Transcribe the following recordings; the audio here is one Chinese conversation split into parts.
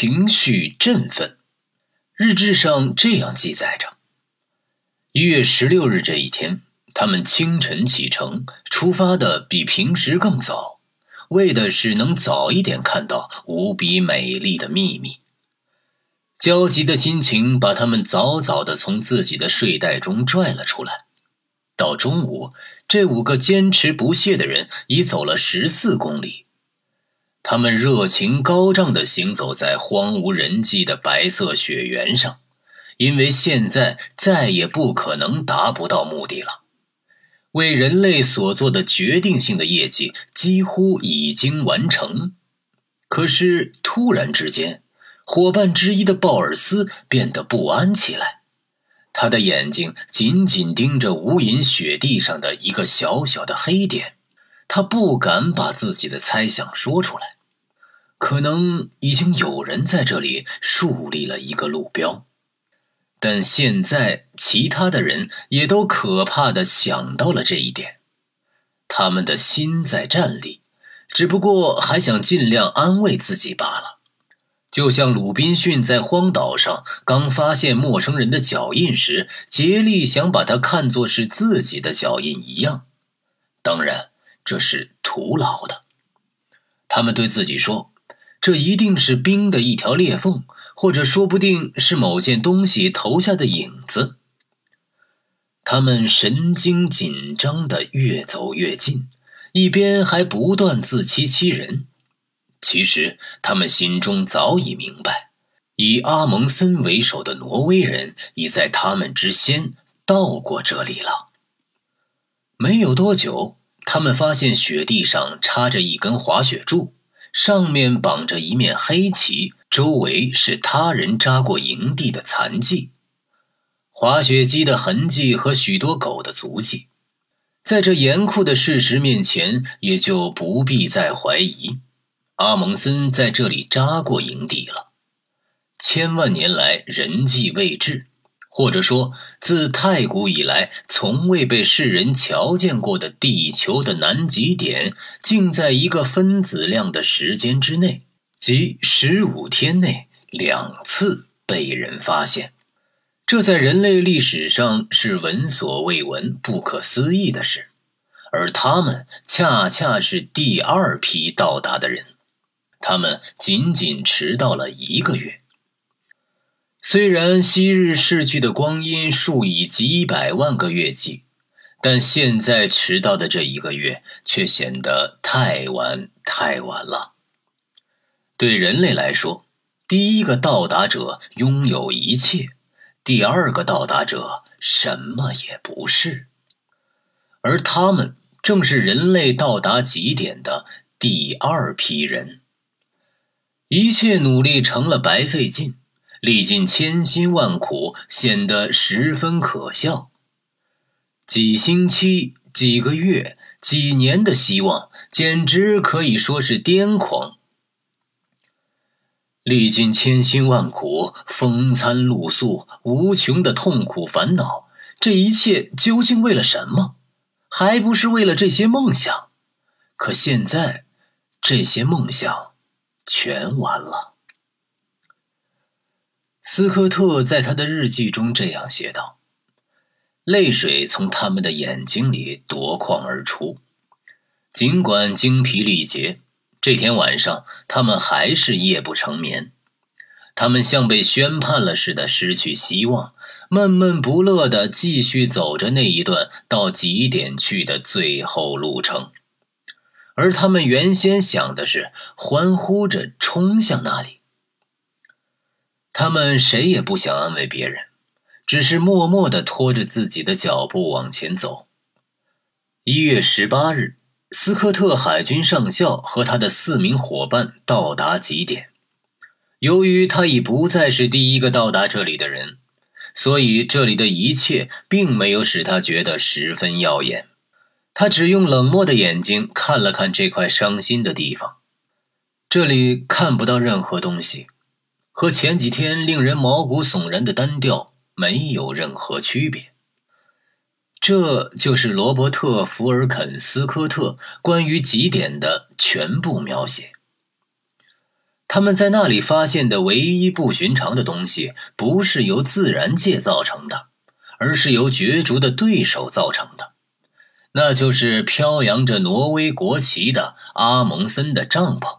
情绪振奋。日志上这样记载着：一月十六日这一天，他们清晨启程，出发的比平时更早，为的是能早一点看到无比美丽的秘密。焦急的心情把他们早早的从自己的睡袋中拽了出来。到中午，这五个坚持不懈的人已走了十四公里。他们热情高涨地行走在荒无人迹的白色雪原上，因为现在再也不可能达不到目的了。为人类所做的决定性的业绩几乎已经完成。可是突然之间，伙伴之一的鲍尔斯变得不安起来，他的眼睛紧紧盯着无垠雪地上的一个小小的黑点，他不敢把自己的猜想说出来。可能已经有人在这里树立了一个路标，但现在其他的人也都可怕的想到了这一点，他们的心在颤栗，只不过还想尽量安慰自己罢了。就像鲁滨逊在荒岛上刚发现陌生人的脚印时，竭力想把它看作是自己的脚印一样。当然，这是徒劳的。他们对自己说。这一定是冰的一条裂缝，或者说不定是某件东西投下的影子。他们神经紧张的越走越近，一边还不断自欺欺人。其实他们心中早已明白，以阿蒙森为首的挪威人已在他们之先到过这里了。没有多久，他们发现雪地上插着一根滑雪柱。上面绑着一面黑旗，周围是他人扎过营地的残迹、滑雪机的痕迹和许多狗的足迹。在这严酷的事实面前，也就不必再怀疑，阿蒙森在这里扎过营地了。千万年来，人迹未至。或者说，自太古以来，从未被世人瞧见过的地球的南极点，竟在一个分子量的时间之内，即十五天内两次被人发现。这在人类历史上是闻所未闻、不可思议的事。而他们恰恰是第二批到达的人，他们仅仅迟到了一个月。虽然昔日逝去的光阴数以几百万个月计，但现在迟到的这一个月却显得太晚太晚了。对人类来说，第一个到达者拥有一切，第二个到达者什么也不是，而他们正是人类到达极点的第二批人。一切努力成了白费劲。历尽千辛万苦，显得十分可笑。几星期、几个月、几年的希望，简直可以说是癫狂。历尽千辛万苦，风餐露宿，无穷的痛苦烦恼，这一切究竟为了什么？还不是为了这些梦想？可现在，这些梦想全完了。斯科特在他的日记中这样写道：“泪水从他们的眼睛里夺眶而出，尽管精疲力竭，这天晚上他们还是夜不成眠。他们像被宣判了似的失去希望，闷闷不乐地继续走着那一段到极点去的最后路程，而他们原先想的是欢呼着冲向那里。”他们谁也不想安慰别人，只是默默地拖着自己的脚步往前走。一月十八日，斯科特海军上校和他的四名伙伴到达极点。由于他已不再是第一个到达这里的人，所以这里的一切并没有使他觉得十分耀眼。他只用冷漠的眼睛看了看这块伤心的地方，这里看不到任何东西。和前几天令人毛骨悚然的单调没有任何区别。这就是罗伯特·福尔肯斯科特关于极点的全部描写。他们在那里发现的唯一不寻常的东西，不是由自然界造成的，而是由角逐的对手造成的。那就是飘扬着挪威国旗的阿蒙森的帐篷。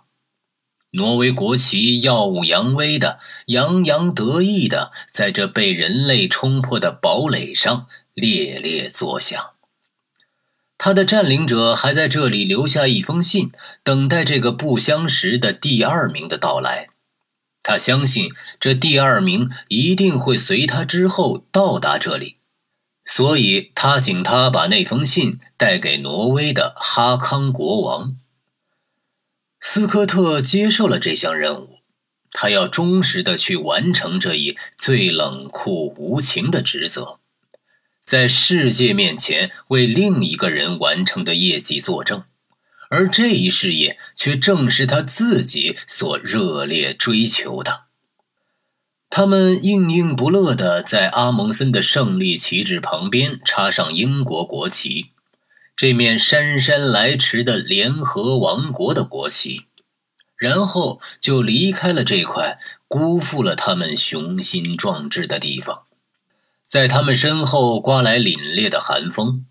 挪威国旗耀武扬威的、洋洋得意的，在这被人类冲破的堡垒上猎猎作响。他的占领者还在这里留下一封信，等待这个不相识的第二名的到来。他相信这第二名一定会随他之后到达这里，所以他请他把那封信带给挪威的哈康国王。斯科特接受了这项任务，他要忠实的去完成这一最冷酷无情的职责。在世界面前为另一个人完成的业绩作证，而这一事业却正是他自己所热烈追求的。他们应应不乐的在阿蒙森的胜利旗帜旁边插上英国国旗，这面姗姗来迟的联合王国的国旗，然后就离开了这块辜负了他们雄心壮志的地方。在他们身后刮来凛冽的寒风，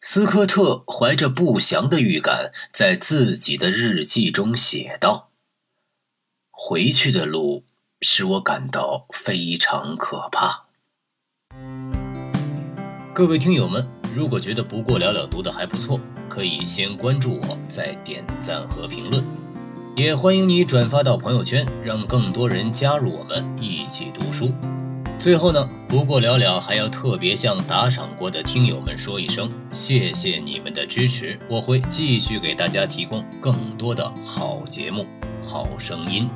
斯科特怀着不祥的预感，在自己的日记中写道：“回去的路使我感到非常可怕。”各位听友们，如果觉得不过了了读的还不错，可以先关注我，再点赞和评论，也欢迎你转发到朋友圈，让更多人加入我们一起读书。最后呢，不过了了，还要特别向打赏过的听友们说一声，谢谢你们的支持，我会继续给大家提供更多的好节目、好声音。